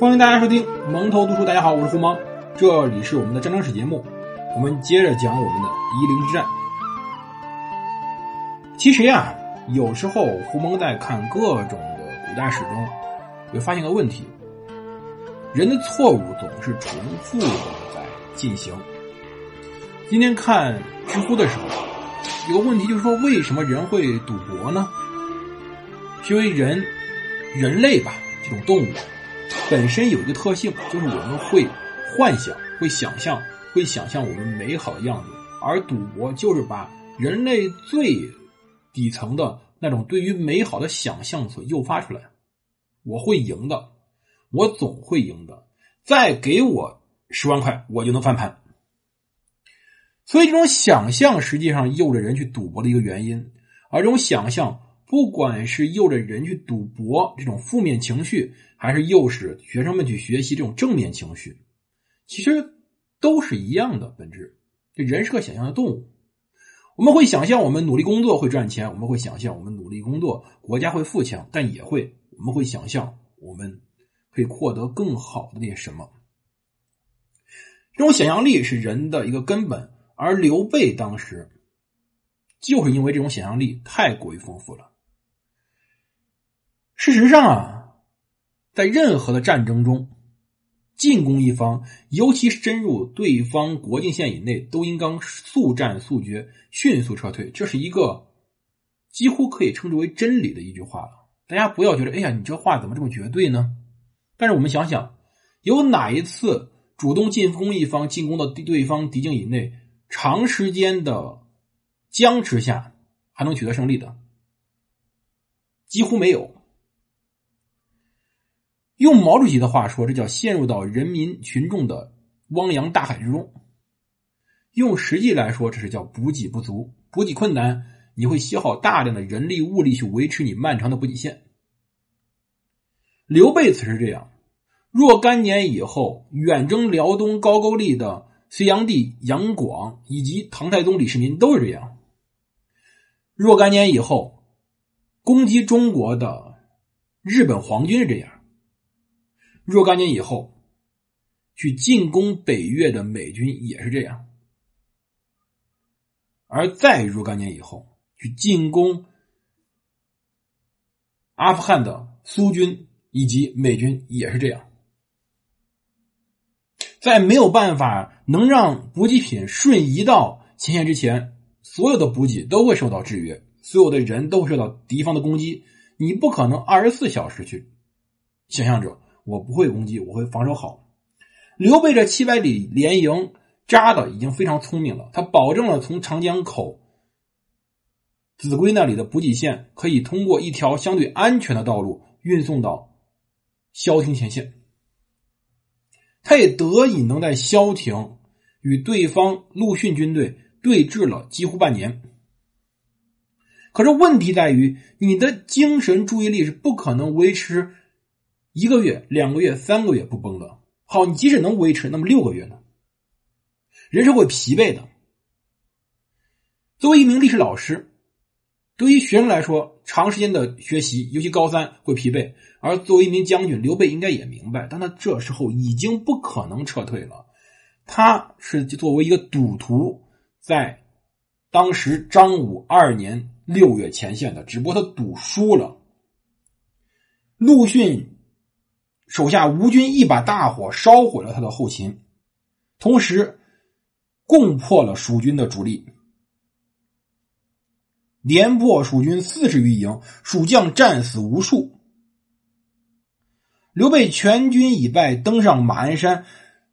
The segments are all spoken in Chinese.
欢迎大家收听蒙头读书。大家好，我是胡蒙，这里是我们的战争史节目。我们接着讲我们的夷陵之战。其实呀，有时候胡蒙在看各种的古代史中，会发现个问题：人的错误总是重复的在进行。今天看知乎的时候，有个问题就是说，为什么人会赌博呢？是因为人，人类吧，这种动物。本身有一个特性，就是我们会幻想、会想象、会想象我们美好的样子，而赌博就是把人类最底层的那种对于美好的想象所诱发出来。我会赢的，我总会赢的，再给我十万块，我就能翻盘。所以，这种想象实际上诱着人去赌博的一个原因，而这种想象。不管是诱着人去赌博这种负面情绪，还是诱使学生们去学习这种正面情绪，其实都是一样的本质。这人是个想象的动物，我们会想象我们努力工作会赚钱，我们会想象我们努力工作国家会富强，但也会我们会想象我们可以获得更好的那些什么。这种想象力是人的一个根本，而刘备当时就是因为这种想象力太过于丰富了。事实上啊，在任何的战争中，进攻一方，尤其深入对方国境线以内，都应当速战速决，迅速撤退。这是一个几乎可以称之为真理的一句话了。大家不要觉得，哎呀，你这话怎么这么绝对呢？但是我们想想，有哪一次主动进攻一方，进攻到对方敌境以内，长时间的僵持下，还能取得胜利的？几乎没有。用毛主席的话说，这叫陷入到人民群众的汪洋大海之中。用实际来说，这是叫补给不足，补给困难，你会消耗大量的人力物力去维持你漫长的补给线。刘备此时这样，若干年以后，远征辽东高句丽的隋炀帝杨广以及唐太宗李世民都是这样。若干年以后，攻击中国的日本皇军是这样。若干年以后，去进攻北越的美军也是这样；而在若干年以后，去进攻阿富汗的苏军以及美军也是这样。在没有办法能让补给品瞬移到前线之前，所有的补给都会受到制约，所有的人都会受到敌方的攻击。你不可能二十四小时去想象着。我不会攻击，我会防守好。刘备这七百里连营扎的已经非常聪明了，他保证了从长江口秭归那里的补给线可以通过一条相对安全的道路运送到萧亭前线。他也得以能在萧亭与对方陆逊军队对峙了几乎半年。可是问题在于，你的精神注意力是不可能维持。一个月、两个月、三个月不崩的，好，你即使能维持，那么六个月呢？人是会疲惫的。作为一名历史老师，对于学生来说，长时间的学习，尤其高三会疲惫。而作为一名将军，刘备应该也明白，但他这时候已经不可能撤退了。他是作为一个赌徒，在当时张武二年六月前线的，只不过他赌输了。陆逊。手下吴军一把大火烧毁了他的后勤，同时攻破了蜀军的主力，连破蜀军四十余营，蜀将战死无数。刘备全军已败，登上马鞍山，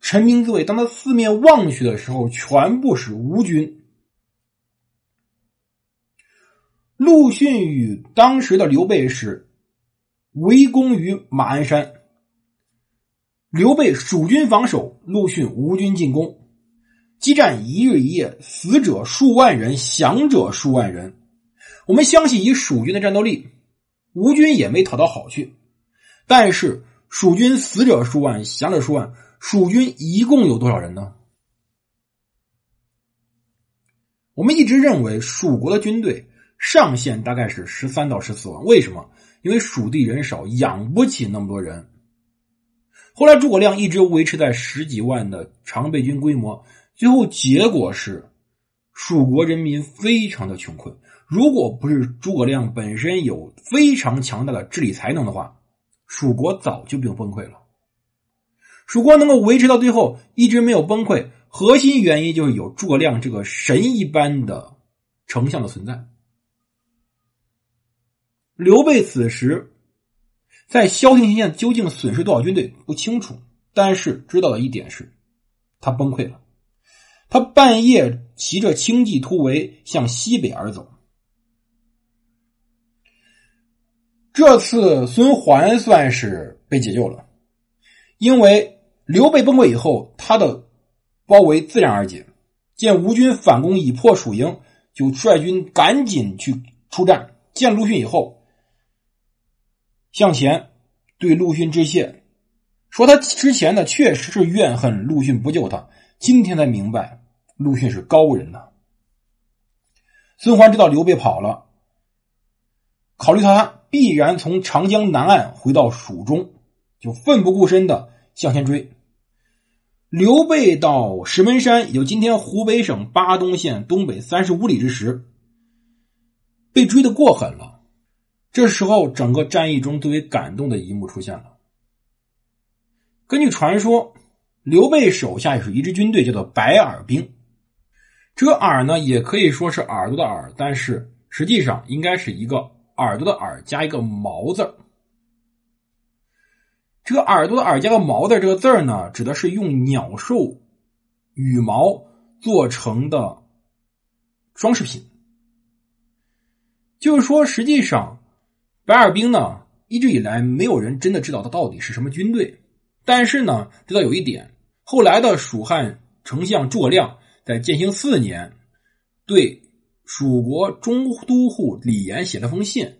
陈兵自卫。当他四面望去的时候，全部是吴军。陆逊与当时的刘备是围攻于马鞍山。刘备蜀军防守，陆逊吴军进攻，激战一日一夜，死者数万人，降者数万人。我们相信以蜀军的战斗力，吴军也没讨到好去。但是蜀军死者数万，降者数万，蜀军一共有多少人呢？我们一直认为蜀国的军队上限大概是十三到十四万。为什么？因为蜀地人少，养不起那么多人。后来诸葛亮一直维持在十几万的常备军规模，最后结果是蜀国人民非常的穷困。如果不是诸葛亮本身有非常强大的治理才能的话，蜀国早就不用崩溃了。蜀国能够维持到最后一直没有崩溃，核心原因就是有诸葛亮这个神一般的丞相的存在。刘备此时。在萧亭县究竟损失多少军队不清楚，但是知道的一点是，他崩溃了。他半夜骑着轻骑突围向西北而走。这次孙桓算是被解救了，因为刘备崩溃以后，他的包围自然而解。见吴军反攻已破蜀营，就率军赶紧去出战。见陆逊以后。向前对陆逊致谢，说他之前呢确实是怨恨陆逊不救他，今天才明白陆逊是高人呐。孙桓知道刘备跑了，考虑他必然从长江南岸回到蜀中，就奋不顾身的向前追。刘备到石门山，也就今天湖北省巴东县东北三十五里之时，被追的过狠了。这时候，整个战役中最为感动的一幕出现了。根据传说，刘备手下有一支军队，叫做白耳兵。这个“耳”呢，也可以说是耳朵的“耳”，但是实际上应该是一个耳朵的“耳”加一个“毛”字。这个耳朵的“耳”加个“毛”的这个字呢，指的是用鸟兽羽毛做成的装饰品。就是说，实际上。白耳兵呢，一直以来没有人真的知道他到底是什么军队，但是呢，知道有一点，后来的蜀汉丞相诸葛亮在建兴四年，对蜀国中都护李严写了封信，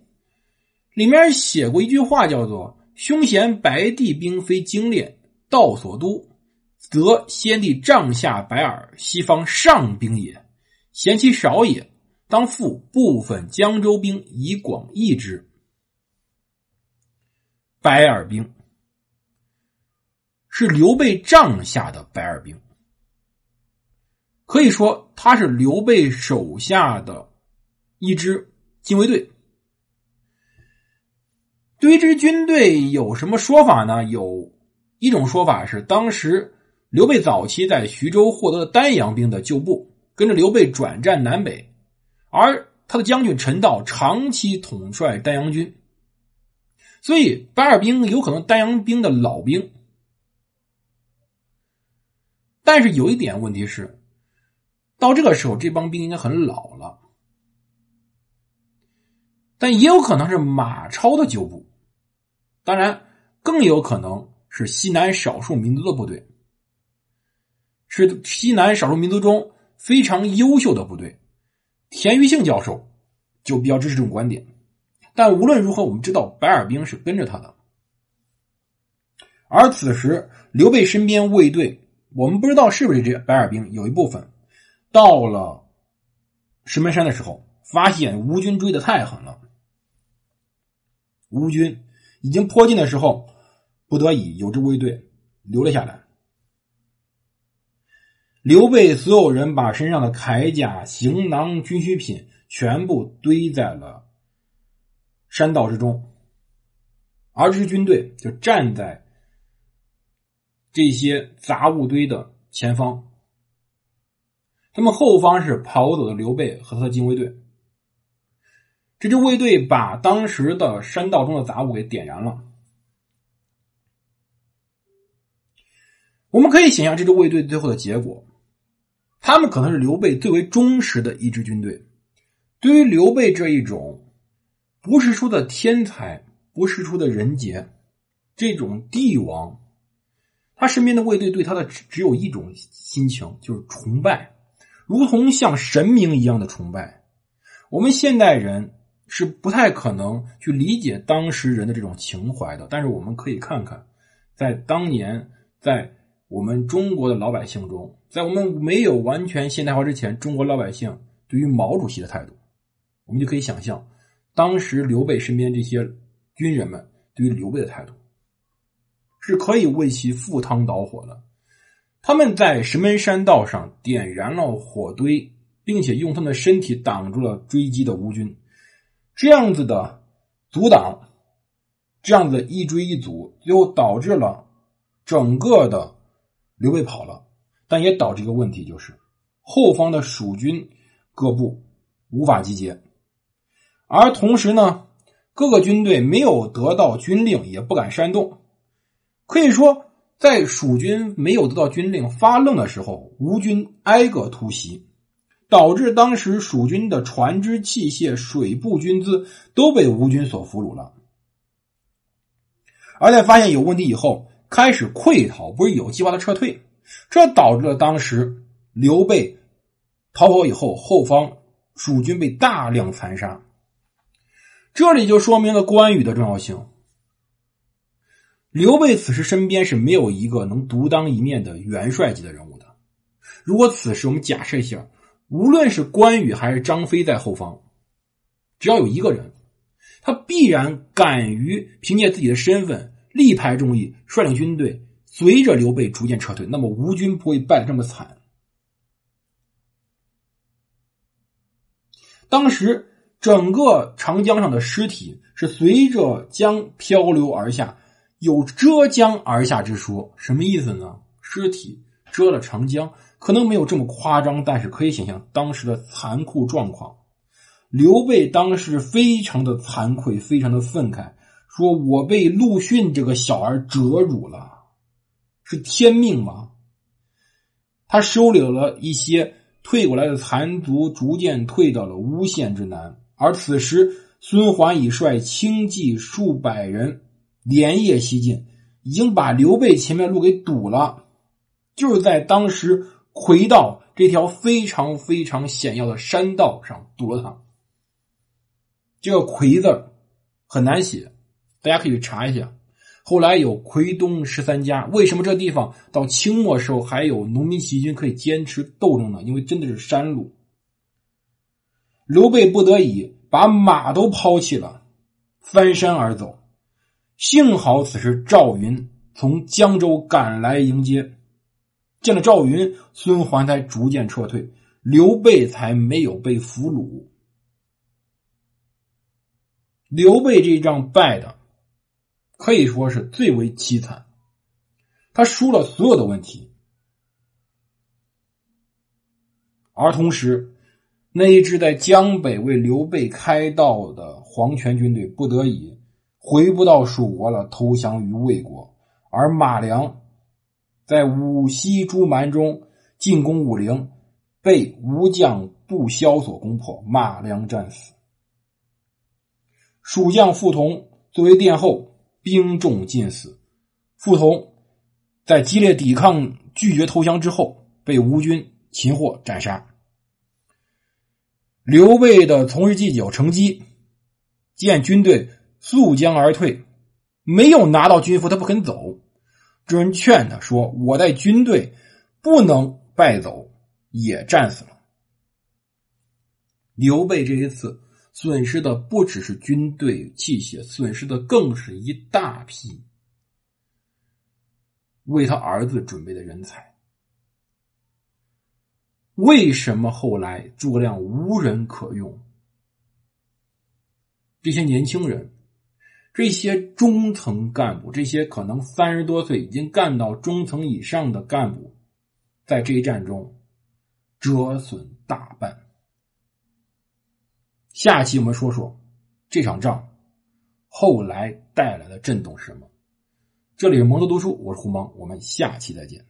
里面写过一句话，叫做“凶嫌白帝兵非精练，道所都，则先帝帐下白耳，西方上兵也，嫌其少也，当复部分江州兵以广益之。”白耳兵是刘备帐下的白耳兵，可以说他是刘备手下的一支禁卫队。对于这支军队有什么说法呢？有一种说法是，当时刘备早期在徐州获得了丹阳兵的旧部，跟着刘备转战南北，而他的将军陈道长期统帅丹阳军。所以，白尔兵有可能丹阳兵的老兵，但是有一点问题是，到这个时候这帮兵应该很老了，但也有可能是马超的旧部，当然更有可能是西南少数民族的部队，是西南少数民族中非常优秀的部队。田余庆教授就比较支持这种观点。但无论如何，我们知道白耳兵是跟着他的。而此时，刘备身边卫队，我们不知道是不是这白耳兵，有一部分到了石门山的时候，发现吴军追的太狠了，吴军已经迫近的时候，不得已有支卫队留了下来。刘备所有人把身上的铠甲、行囊、军需品全部堆在了。山道之中，而这支军队就站在这些杂物堆的前方，他们后方是跑走的刘备和他的禁卫队。这支卫队把当时的山道中的杂物给点燃了。我们可以想象这支卫队最后的结果，他们可能是刘备最为忠实的一支军队。对于刘备这一种。不是说的天才，不是说的人杰，这种帝王，他身边的卫队对他的只只有一种心情，就是崇拜，如同像神明一样的崇拜。我们现代人是不太可能去理解当时人的这种情怀的，但是我们可以看看，在当年，在我们中国的老百姓中，在我们没有完全现代化之前，中国老百姓对于毛主席的态度，我们就可以想象。当时刘备身边这些军人们对于刘备的态度，是可以为其赴汤蹈火的。他们在石门山道上点燃了火堆，并且用他们的身体挡住了追击的吴军。这样子的阻挡，这样子一追一阻，最后导致了整个的刘备跑了，但也导致一个问题，就是后方的蜀军各部无法集结，而同时呢，各个军队没有得到军令，也不敢煽动，可以说。在蜀军没有得到军令发愣的时候，吴军挨个突袭，导致当时蜀军的船只、器械、水部军资都被吴军所俘虏了。而在发现有问题以后，开始溃逃，不是有计划的撤退，这导致了当时刘备逃跑以后，后方蜀军被大量残杀。这里就说明了关羽的重要性。刘备此时身边是没有一个能独当一面的元帅级的人物的。如果此时我们假设一下，无论是关羽还是张飞在后方，只要有一个人，他必然敢于凭借自己的身份力排众议，率领军队随着刘备逐渐撤退，那么吴军不会败得这么惨。当时整个长江上的尸体是随着江漂流而下。有遮江而下之说，什么意思呢？尸体遮了长江，可能没有这么夸张，但是可以想象当时的残酷状况。刘备当时非常的惭愧，非常的愤慨，说我被陆逊这个小儿折辱了，是天命吗？他收留了一些退过来的残卒，逐渐退到了乌县之南。而此时，孙桓已率轻骑数百人。连夜西进，已经把刘备前面路给堵了。就是在当时魁道这条非常非常险要的山道上堵了他。这个“魁”字很难写，大家可以查一下。后来有魁东十三家，为什么这地方到清末时候还有农民起义军可以坚持斗争呢？因为真的是山路。刘备不得已把马都抛弃了，翻山而走。幸好此时赵云从江州赶来迎接，见了赵云，孙桓才逐渐撤退，刘备才没有被俘虏。刘备这一仗败的可以说是最为凄惨，他输了所有的问题，而同时那一支在江北为刘备开道的黄权军队不得已。回不到蜀国了，投降于魏国。而马良在五溪诸蛮中进攻武陵，被吴将不肖所攻破，马良战死。蜀将傅同作为殿后，兵众尽死。傅同在激烈抵抗、拒绝投降之后，被吴军擒获斩杀。刘备的从日计较成机见军队。溯江而退，没有拿到军服，他不肯走。众人劝他说：“我在军队不能败走，也战死了。”刘备这一次损失的不只是军队器械，损失的更是一大批为他儿子准备的人才。为什么后来诸葛亮无人可用？这些年轻人。这些中层干部，这些可能三十多岁已经干到中层以上的干部，在这一战中折损大半。下期我们说说这场仗后来带来的震动是什么。这里是蒙多读书，我是胡蒙，我们下期再见。